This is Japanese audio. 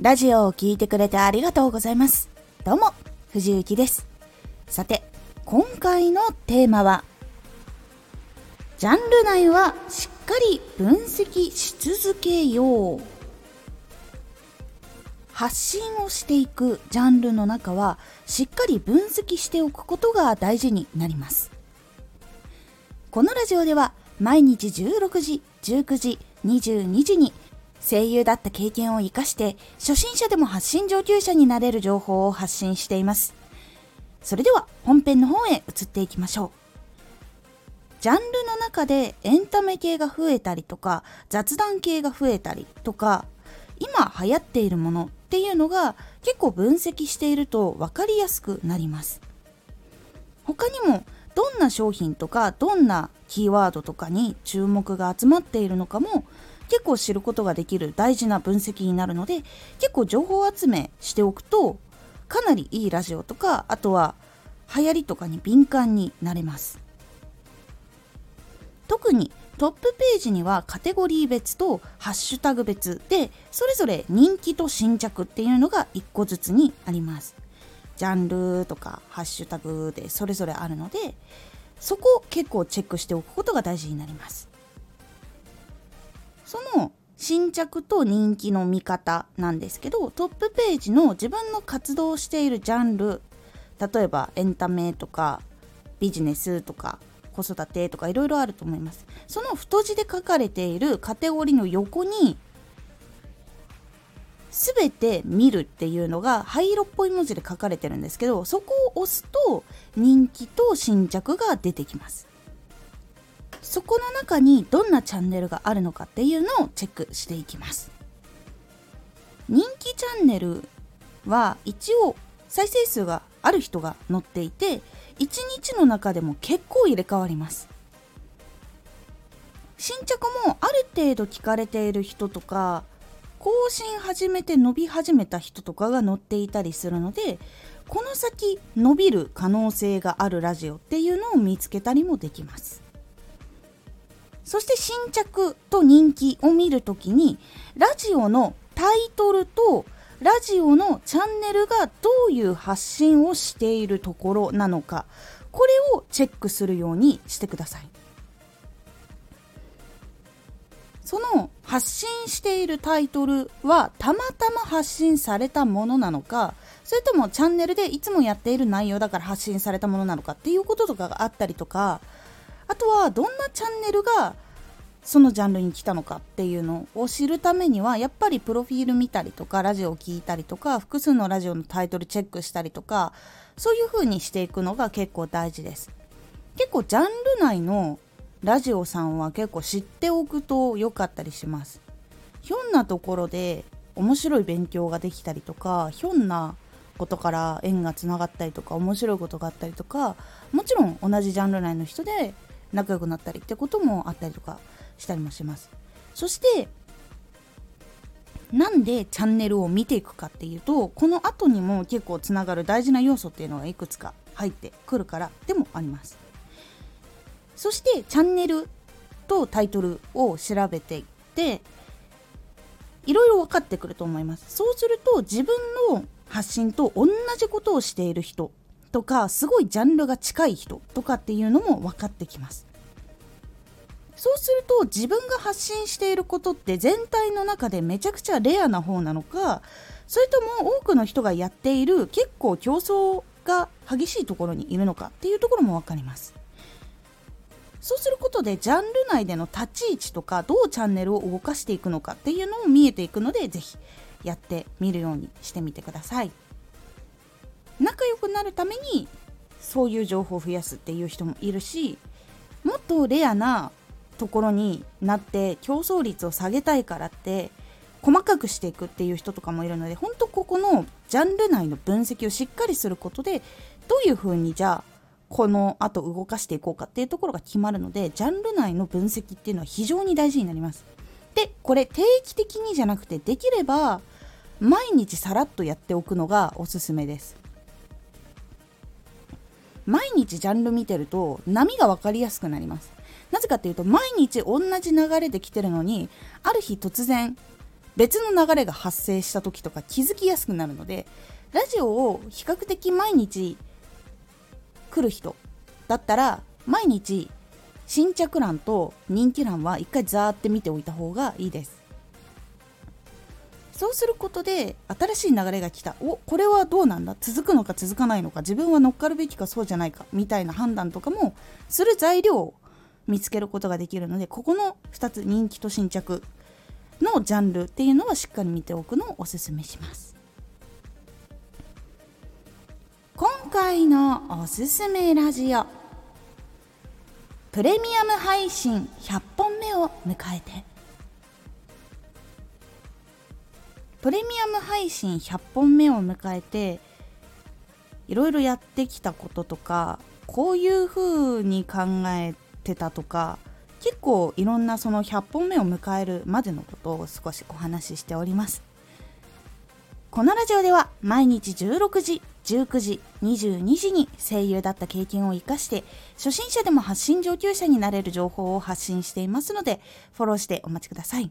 ラジオを聴いてくれてありがとうございます。どうも、藤幸です。さて、今回のテーマは、ジャンル内はしっかり分析し続けよう。発信をしていくジャンルの中はしっかり分析しておくことが大事になります。このラジオでは毎日16時、19時、22時に声優だった経験を活かして初心者でも発信上級者になれる情報を発信しています。それでは本編の方へ移っていきましょう。ジャンルの中でエンタメ系が増えたりとか雑談系が増えたりとか今流行っているものっていうのが結構分析していると分かりやすくなります。他にもどんな商品とかどんなキーワードとかに注目が集まっているのかも結構知ることができる大事な分析になるので結構情報集めしておくとかなりいいラジオとかあとは流行りとかに敏感になれます。特にトップページにはカテゴリー別とハッシュタグ別でそれぞれ人気と新着っていうのが1個ずつにあります。ジャンルとかハッシュタグでそれぞれあるのでそこを結構チェックしておくことが大事になります。その新着と人気の見方なんですけどトップページの自分の活動しているジャンル例えばエンタメとかビジネスとか子育てとかいろいろあると思います。その太字で書かれているカテゴリーの横に全て見るっていうのが灰色っぽい文字で書かれてるんですけどそこを押すと人気と新着が出てきます。そこの中にどんなチャンネルがあるのかっていうのをチェックしていきます。人気チャンネルは一応再生数がある人が載っていて1日の中でも結構入れ替わります。新着もある程度聞かれている人とか更新始めて伸び始めた人とかが載っていたりするのでこの先伸びる可能性があるラジオっていうのを見つけたりもできます。そして新着と人気を見るときにラジオのタイトルとラジオのチャンネルがどういう発信をしているところなのかこれをチェックするようにしてください。その発信しているタイトルはたまたま発信されたものなのかそれともチャンネルでいつもやっている内容だから発信されたものなのかっていうこととかがあったりとかあとはどんなチャンネルがそのジャンルに来たのかっていうのを知るためにはやっぱりプロフィール見たりとかラジオを聴いたりとか複数のラジオのタイトルチェックしたりとかそういう風にしていくのが結構大事です。結構ジャンル内のラジオさんは結構知っておくと良かったりします。ひょんなところで面白い勉強ができたりとかひょんなことから縁がつながったりとか面白いことがあったりとかもちろん同じジャンル内の人で仲良くなったりってこともあったりとかしたりもします。そしてなんでチャンネルを見ていくかっていうとこの後にも結構つながる大事な要素っていうのがいくつか入ってくるからでもあります。そしてチャンネルとタイトルを調べていっていろいろ分かってくると思います。そうすると自分の発信と同じことをしている人とかすごいジャンルが近い人とかっていうのも分かってきますそうすると自分が発信していることって全体の中でめちゃくちゃレアな方なのかそれとも多くの人がやっている結構競争が激しいところにいるのかっていうところも分かりますそうすることでジャンル内での立ち位置とかどうチャンネルを動かしていくのかっていうのも見えていくので是非やってみるようにしてみてください。仲良くなるためにそういう情報を増やすっていう人もいるしもっとレアなところになって競争率を下げたいからって細かくしていくっていう人とかもいるので本当ここのジャンル内の分析をしっかりすることでどういう風にじゃあこの後動かしていこうかっていうところが決まるのでジャンル内の分析っていうのは非常に大事になります。でこれ定期的にじゃなくてできれば毎日さらっとやっておくのがおすすめです。毎日ジャンル見てると波が分かりやすくなります。なぜかっていうと毎日同じ流れで来てるのにある日突然別の流れが発生した時とか気づきやすくなるのでラジオを比較的毎日来る人だったら毎日新着欄と人気欄は一回ザーって見ておいた方がいいです。そうすることで新しい流れが来た。おこれはどうなんだ？続くのか続かないのか。自分は乗っかるべきかそうじゃないか。みたいな判断とかもする材料を見つけることができるのでここの2つ人気と新着のジャンルっていうのはしっかり見ておくのをおすすめします。今回のおすすめラジオ。プレミアム配信100本目を迎えてプレミアム配信100本目を迎えていろいろやってきたこととかこういう風に考えてたとか結構いろんなその100本目を迎えるまでのことを少しお話ししております。このラジオでは毎日16時19時22時に声優だった経験を生かして初心者でも発信上級者になれる情報を発信していますのでフォローしてお待ちください。